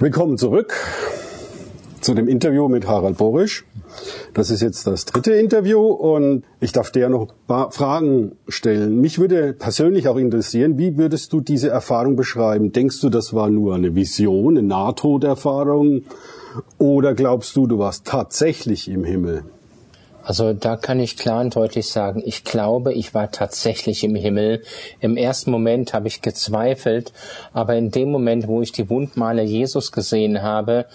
Willkommen zurück zu dem Interview mit Harald Borisch. Das ist jetzt das dritte Interview und ich darf dir noch ein paar Fragen stellen. Mich würde persönlich auch interessieren, wie würdest du diese Erfahrung beschreiben? Denkst du, das war nur eine Vision, eine Nahtoderfahrung oder glaubst du, du warst tatsächlich im Himmel? Also da kann ich klar und deutlich sagen, ich glaube, ich war tatsächlich im Himmel. Im ersten Moment habe ich gezweifelt, aber in dem Moment, wo ich die Wundmale Jesus gesehen habe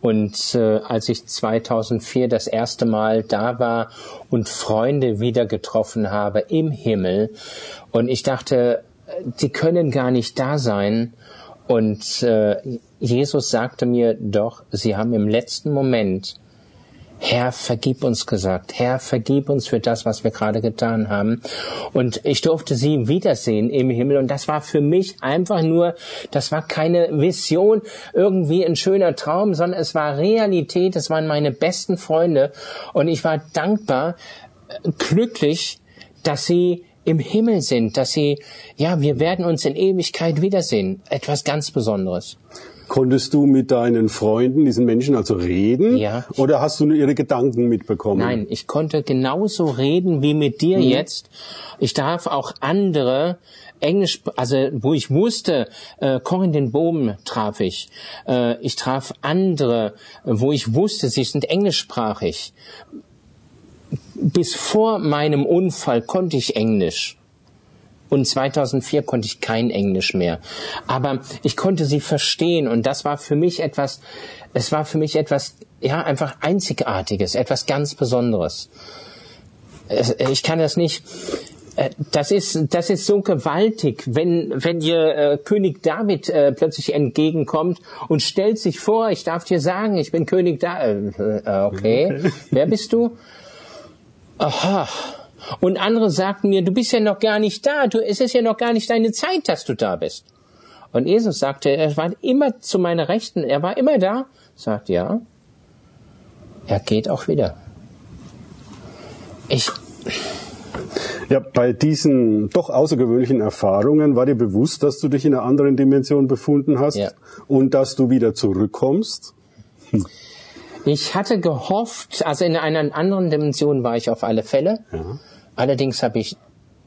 und äh, als ich 2004 das erste Mal da war und Freunde wieder getroffen habe im Himmel und ich dachte, die können gar nicht da sein. Und äh, Jesus sagte mir doch, sie haben im letzten Moment Herr, vergib uns gesagt. Herr, vergib uns für das, was wir gerade getan haben. Und ich durfte sie wiedersehen im Himmel. Und das war für mich einfach nur, das war keine Vision, irgendwie ein schöner Traum, sondern es war Realität. Es waren meine besten Freunde. Und ich war dankbar, glücklich, dass sie im Himmel sind, dass sie, ja, wir werden uns in Ewigkeit wiedersehen. Etwas ganz Besonderes. Konntest du mit deinen Freunden, diesen Menschen also reden? Ja. Oder hast du nur ihre Gedanken mitbekommen? Nein, ich konnte genauso reden wie mit dir mhm. jetzt. Ich darf auch andere Englisch, also wo ich wusste, äh, Corinne den Bohm traf ich. Äh, ich traf andere, wo ich wusste, sie sind englischsprachig. Bis vor meinem Unfall konnte ich Englisch. Und 2004 konnte ich kein Englisch mehr. Aber ich konnte sie verstehen und das war für mich etwas, es war für mich etwas, ja, einfach Einzigartiges, etwas ganz Besonderes. Ich kann das nicht, äh, das ist, das ist so gewaltig, wenn, wenn dir äh, König David äh, plötzlich entgegenkommt und stellt sich vor, ich darf dir sagen, ich bin König David. Äh, äh, okay, wer bist du? Aha, und andere sagten mir, du bist ja noch gar nicht da, du, es ist ja noch gar nicht deine Zeit, dass du da bist. Und Jesus sagte, er war immer zu meiner Rechten, er war immer da. Sagt, ja, er geht auch wieder. Ich, ja, bei diesen doch außergewöhnlichen Erfahrungen war dir bewusst, dass du dich in einer anderen Dimension befunden hast ja. und dass du wieder zurückkommst? Hm. Ich hatte gehofft, also in einer anderen Dimension war ich auf alle Fälle. Ja. Allerdings habe ich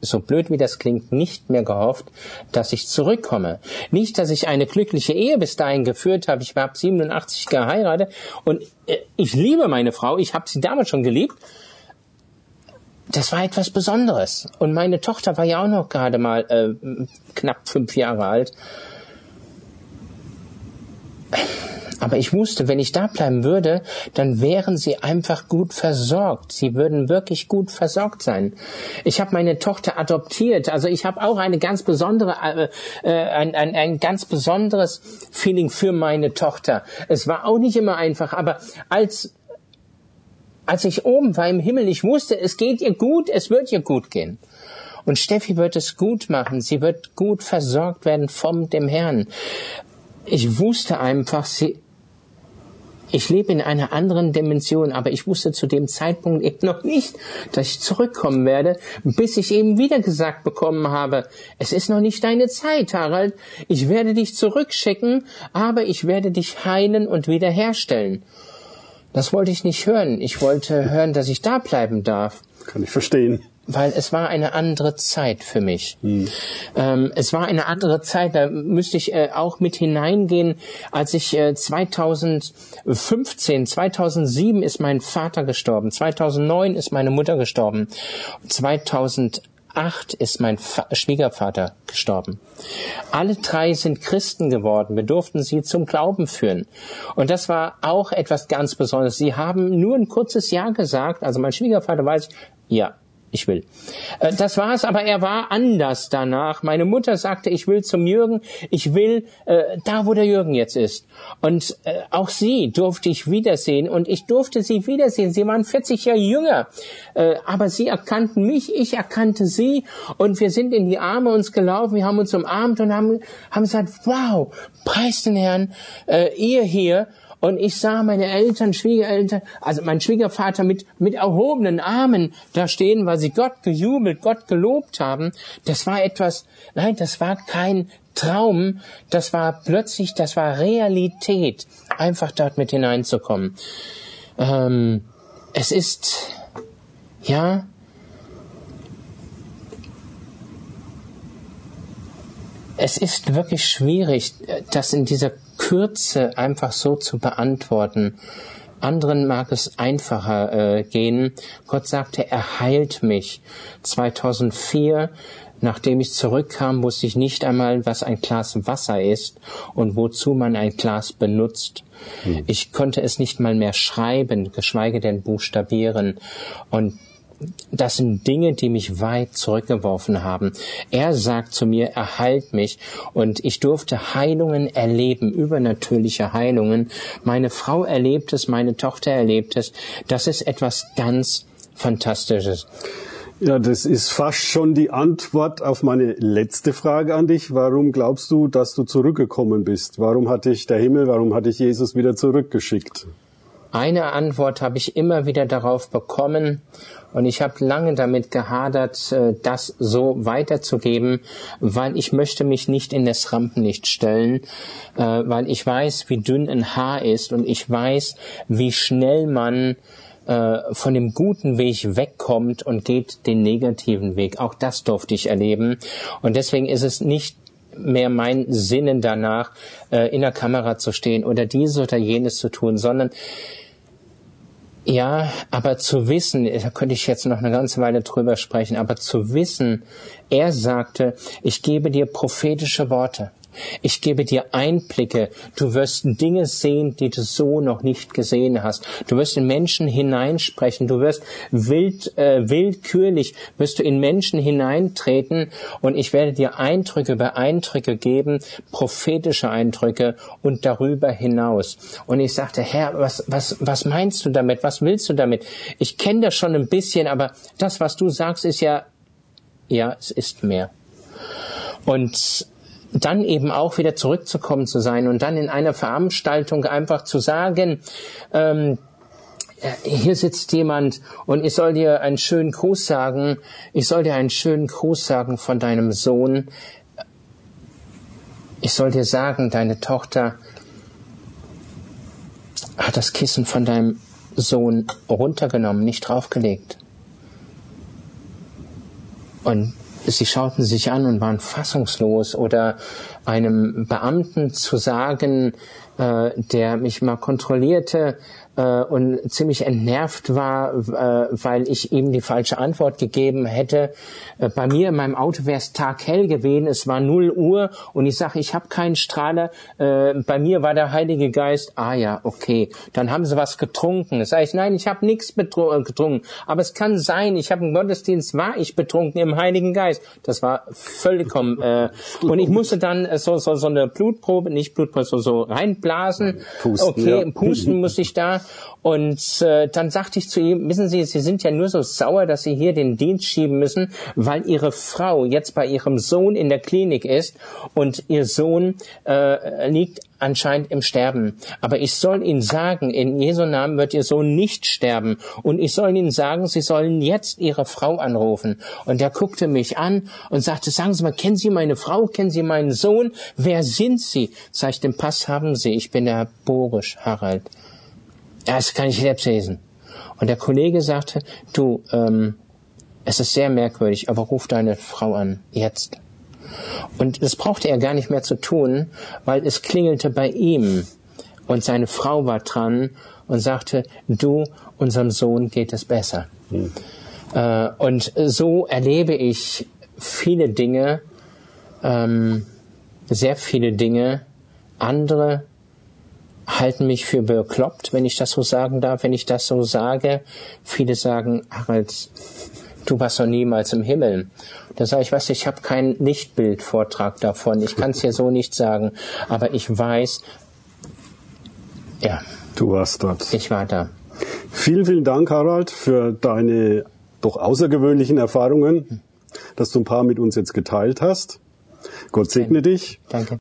so blöd wie das klingt, nicht mehr gehofft, dass ich zurückkomme. Nicht, dass ich eine glückliche Ehe bis dahin geführt habe. Ich habe 87 geheiratet und äh, ich liebe meine Frau. Ich habe sie damals schon geliebt. Das war etwas Besonderes. Und meine Tochter war ja auch noch gerade mal äh, knapp fünf Jahre alt. Aber ich wusste, wenn ich da bleiben würde, dann wären sie einfach gut versorgt. Sie würden wirklich gut versorgt sein. Ich habe meine Tochter adoptiert. Also ich habe auch eine ganz besondere, äh, äh, ein, ein, ein ganz besonderes Feeling für meine Tochter. Es war auch nicht immer einfach, aber als als ich oben war im Himmel, ich wusste, es geht ihr gut, es wird ihr gut gehen. Und Steffi wird es gut machen. Sie wird gut versorgt werden vom dem Herrn. Ich wusste einfach, sie, ich lebe in einer anderen Dimension, aber ich wusste zu dem Zeitpunkt eben noch nicht, dass ich zurückkommen werde, bis ich eben wieder gesagt bekommen habe, es ist noch nicht deine Zeit, Harald, ich werde dich zurückschicken, aber ich werde dich heilen und wiederherstellen. Das wollte ich nicht hören. Ich wollte hören, dass ich da bleiben darf. Kann ich verstehen weil es war eine andere Zeit für mich. Hm. Ähm, es war eine andere Zeit, da müsste ich äh, auch mit hineingehen, als ich äh, 2015, 2007 ist mein Vater gestorben, 2009 ist meine Mutter gestorben, 2008 ist mein Fa Schwiegervater gestorben. Alle drei sind Christen geworden. Wir durften sie zum Glauben führen. Und das war auch etwas ganz Besonderes. Sie haben nur ein kurzes Ja gesagt. Also mein Schwiegervater weiß, ja, ich will. Äh, das war's, aber er war anders danach. Meine Mutter sagte, ich will zum Jürgen, ich will äh, da, wo der Jürgen jetzt ist. Und äh, auch sie durfte ich wiedersehen und ich durfte sie wiedersehen. Sie waren 40 Jahre jünger, äh, aber sie erkannten mich, ich erkannte sie und wir sind in die Arme uns gelaufen, wir haben uns umarmt und haben, haben gesagt, wow, preis den Herrn, äh, ihr hier und ich sah meine Eltern, Schwiegereltern, also mein Schwiegervater mit, mit erhobenen Armen da stehen, weil sie Gott gejubelt, Gott gelobt haben. Das war etwas, nein, das war kein Traum, das war plötzlich, das war Realität, einfach dort mit hineinzukommen. Ähm, es ist, ja, es ist wirklich schwierig, das in dieser Kürze einfach so zu beantworten. Anderen mag es einfacher äh, gehen. Gott sagte, er heilt mich. 2004, nachdem ich zurückkam, wusste ich nicht einmal, was ein Glas Wasser ist und wozu man ein Glas benutzt. Hm. Ich konnte es nicht mal mehr schreiben, geschweige denn buchstabieren. Und das sind Dinge, die mich weit zurückgeworfen haben. Er sagt zu mir, er heilt mich und ich durfte Heilungen erleben, übernatürliche Heilungen. Meine Frau erlebt es, meine Tochter erlebt es. Das ist etwas ganz Fantastisches. Ja, das ist fast schon die Antwort auf meine letzte Frage an dich. Warum glaubst du, dass du zurückgekommen bist? Warum hat dich der Himmel, warum hat dich Jesus wieder zurückgeschickt? Eine Antwort habe ich immer wieder darauf bekommen und ich habe lange damit gehadert, äh, das so weiterzugeben, weil ich möchte mich nicht in das Rampenlicht stellen, äh, weil ich weiß, wie dünn ein Haar ist und ich weiß, wie schnell man äh, von dem guten Weg wegkommt und geht den negativen Weg. Auch das durfte ich erleben. Und deswegen ist es nicht mehr mein Sinnen danach, in der Kamera zu stehen oder dieses oder jenes zu tun, sondern ja, aber zu wissen, da könnte ich jetzt noch eine ganze Weile drüber sprechen, aber zu wissen, er sagte, ich gebe dir prophetische Worte. Ich gebe dir Einblicke. Du wirst Dinge sehen, die du so noch nicht gesehen hast. Du wirst in Menschen hineinsprechen. Du wirst wild, äh, willkürlich wirst du in Menschen hineintreten und ich werde dir Eindrücke über Eindrücke geben, prophetische Eindrücke und darüber hinaus. Und ich sagte, Herr, was, was, was meinst du damit? Was willst du damit? Ich kenne das schon ein bisschen, aber das, was du sagst, ist ja, ja, es ist mehr. Und dann eben auch wieder zurückzukommen zu sein und dann in einer Veranstaltung einfach zu sagen, ähm, äh, hier sitzt jemand und ich soll dir einen schönen Gruß sagen, ich soll dir einen schönen Gruß sagen von deinem Sohn. Ich soll dir sagen, deine Tochter hat das Kissen von deinem Sohn runtergenommen, nicht draufgelegt. Und sie schauten sich an und waren fassungslos oder einem Beamten zu sagen, äh, der mich mal kontrollierte, äh, und ziemlich entnervt war, äh, weil ich ihm die falsche Antwort gegeben hätte. Äh, bei mir in meinem Auto wäre es taghell gewesen, es war 0 Uhr und ich sage, ich habe keinen Strahler, äh, bei mir war der Heilige Geist, ah ja, okay, dann haben sie was getrunken. Das heißt, nein, ich habe nichts äh, getrunken, aber es kann sein, ich habe im Gottesdienst, war ich betrunken im Heiligen Geist. Das war vollkommen, äh, und ich musste dann äh, so, so, so eine Blutprobe, nicht Blutprobe, so, so reinblasen. Pusten, okay, ja. pusten muss ich da und äh, dann sagte ich zu ihm, wissen Sie, Sie sind ja nur so sauer, dass Sie hier den Dienst schieben müssen, weil Ihre Frau jetzt bei Ihrem Sohn in der Klinik ist und Ihr Sohn äh, liegt anscheinend im Sterben. Aber ich soll Ihnen sagen, in Jesu Namen wird Ihr Sohn nicht sterben. Und ich soll Ihnen sagen, Sie sollen jetzt Ihre Frau anrufen. Und er guckte mich an und sagte, sagen Sie mal, kennen Sie meine Frau? Kennen Sie meinen Sohn? Wer sind Sie? Sag ich, den Pass haben Sie. Ich bin der Borisch, Harald. Das kann ich selbst lesen. Und der Kollege sagte, du, ähm, es ist sehr merkwürdig, aber ruf deine Frau an, jetzt. Und das brauchte er gar nicht mehr zu tun, weil es klingelte bei ihm. Und seine Frau war dran und sagte, du, unserem Sohn geht es besser. Hm. Äh, und so erlebe ich viele Dinge, ähm, sehr viele Dinge, andere halten mich für bekloppt, wenn ich das so sagen darf, wenn ich das so sage. Viele sagen, Harald, du warst doch niemals im Himmel. Da sage ich, was, ich habe keinen Lichtbildvortrag davon. Ich kann es dir so nicht sagen. Aber ich weiß, ja. Du warst dort. Ich war da. Vielen, vielen Dank, Harald, für deine doch außergewöhnlichen Erfahrungen, dass du ein paar mit uns jetzt geteilt hast. Gott segne dich. Danke.